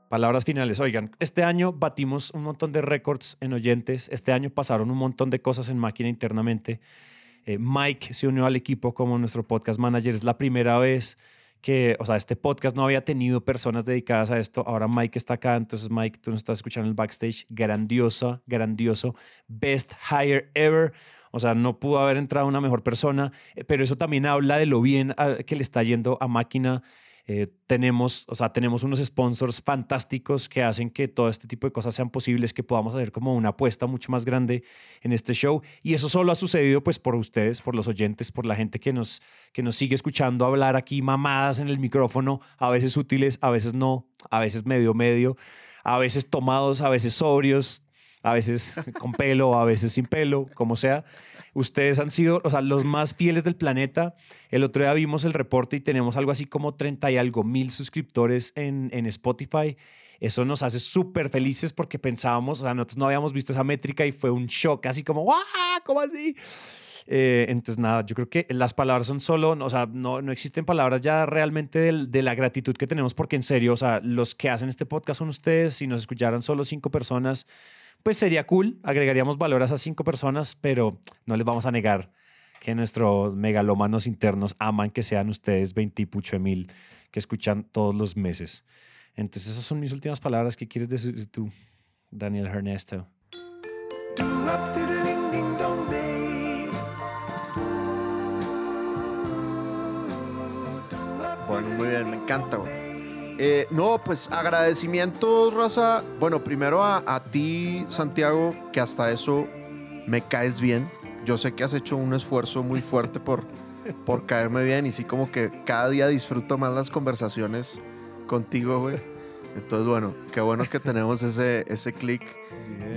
Palabras finales. Oigan, este año batimos un montón de récords en oyentes. Este año pasaron un montón de cosas en máquina internamente. Eh, Mike se unió al equipo como nuestro podcast manager. Es la primera vez que, o sea, este podcast no había tenido personas dedicadas a esto. Ahora Mike está acá. Entonces, Mike, tú nos estás escuchando en el backstage. Grandiosa, grandioso. Best hire ever. O sea, no pudo haber entrado una mejor persona, eh, pero eso también habla de lo bien que le está yendo a máquina. Eh, tenemos, o sea, tenemos unos sponsors fantásticos que hacen que todo este tipo de cosas sean posibles, que podamos hacer como una apuesta mucho más grande en este show. Y eso solo ha sucedido pues por ustedes, por los oyentes, por la gente que nos, que nos sigue escuchando hablar aquí mamadas en el micrófono, a veces útiles, a veces no, a veces medio medio, a veces tomados, a veces sobrios, a veces con pelo, a veces sin pelo, como sea. Ustedes han sido, o sea, los más fieles del planeta. El otro día vimos el reporte y tenemos algo así como 30 y algo mil suscriptores en, en Spotify. Eso nos hace súper felices porque pensábamos, o sea, nosotros no habíamos visto esa métrica y fue un shock, así como, ¡guau! ¿Cómo así? Eh, entonces, nada, yo creo que las palabras son solo, o sea, no, no existen palabras ya realmente de la gratitud que tenemos, porque en serio, o sea, los que hacen este podcast son ustedes. Si nos escucharan solo cinco personas, pues sería cool, agregaríamos valor a esas cinco personas, pero no les vamos a negar que nuestros megalómanos internos aman que sean ustedes 20 y pucho mil que escuchan todos los meses. Entonces, esas son mis últimas palabras. ¿Qué quieres decir tú, Daniel Ernesto? Muy bien, me encanta, güey. Eh, no, pues agradecimientos, raza. Bueno, primero a, a ti, Santiago, que hasta eso me caes bien. Yo sé que has hecho un esfuerzo muy fuerte por, por caerme bien y sí como que cada día disfruto más las conversaciones contigo, güey. Entonces, bueno, qué bueno que tenemos ese, ese click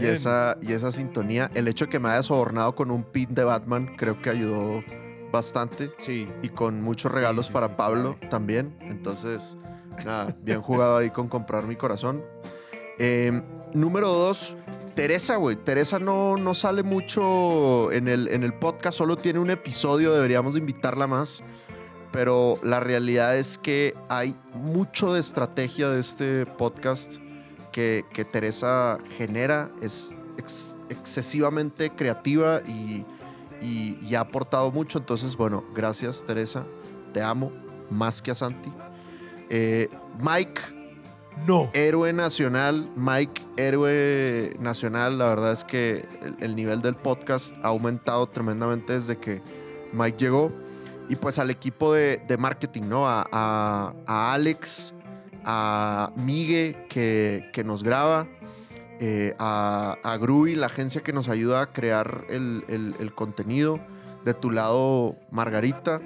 y esa, y esa sintonía. El hecho de que me hayas sobornado con un pin de Batman creo que ayudó bastante Sí. y con muchos Sí, regalos sí, para sí. Pablo también. Entonces, nada, bien jugado ahí con comprar mi corazón. Eh, número dos, Teresa, güey. Teresa no, no sale mucho en el, en el podcast, solo tiene un episodio, deberíamos de invitarla más. Pero la realidad es que hay mucho de estrategia de este podcast que, Teresa genera. Es ex- excesivamente creativa y, y, y ha aportado mucho. Entonces, bueno, gracias Teresa. Te amo más que a Santi. Eh, Mike, No. héroe nacional. Mike, héroe nacional. La verdad es que el, el nivel del podcast ha aumentado tremendamente desde que Mike llegó. Y pues al equipo de, de marketing, ¿no? A, a- a Alex, a Migue que, que nos graba eh, a, a Groovy, la agencia que nos ayuda a crear el, el- el contenido. De tu lado, Margarita.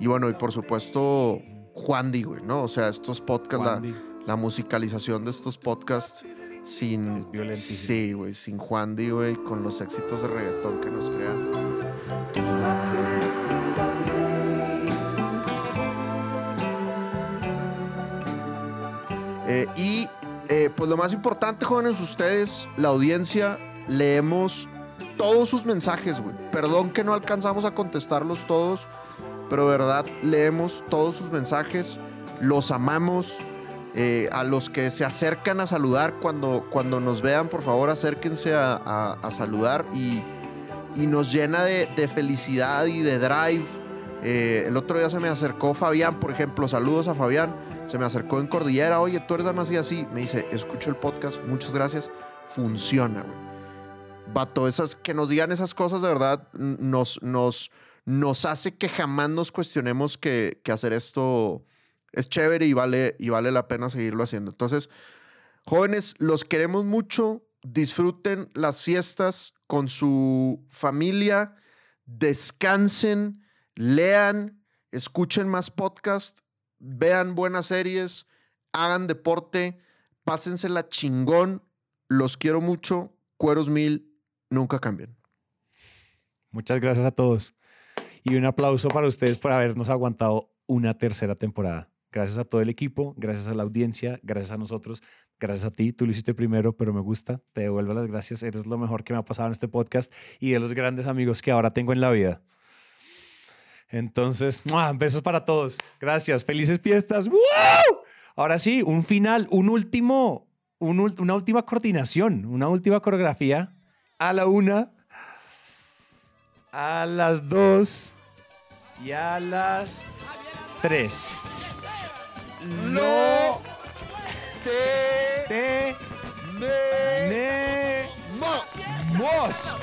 Y bueno, y por supuesto, Juan Di, güey, ¿no? O sea, estos podcasts, la, musicalización de estos podcasts sin... Es violentísimo. Sí, güey, sin Juan Di, güey, con los éxitos de reggaetón que nos crean. Eh, y eh, pues lo más importante, jóvenes, ustedes, la audiencia, leemos todos sus mensajes, güey. Perdón que no alcanzamos a contestarlos todos, pero de verdad leemos todos sus mensajes, los amamos. Eh, a los que se acercan a saludar, cuando, cuando nos vean, por favor, acérquense a, a- a saludar y, y nos llena de, de felicidad y de drive. Eh, el otro día se me acercó Fabián, por ejemplo, saludos a Fabián. Se me acercó en Cordillera, oye, tú eres tan así, así. Me dice, escucho el podcast, muchas gracias. Funciona, güey. Vato, esas, que nos digan esas cosas de verdad nos, nos, nos hace que jamás nos cuestionemos que, que hacer esto es chévere y vale, y vale la pena seguirlo haciendo. Entonces, jóvenes, los queremos mucho. Disfruten las fiestas con su familia. Descansen, lean, escuchen más podcasts, vean buenas series, hagan deporte, pásensela chingón. Los quiero mucho. Cueros mil, nunca cambien. Muchas gracias a todos. Y un aplauso para ustedes por habernos aguantado una tercera temporada. Gracias a todo el equipo, gracias a la audiencia, gracias a nosotros, gracias a ti. Tú lo hiciste primero, pero me gusta. Te devuelvo las gracias. Eres lo mejor que me ha pasado en este podcast y de los grandes amigos que ahora tengo en la vida. Entonces, ¡mua! besos para todos. Gracias. Felices fiestas. Ahora sí, un final, un último, una última coordinación, una última coreografía a la una, a las dos y a las tres. No te te ne- mos.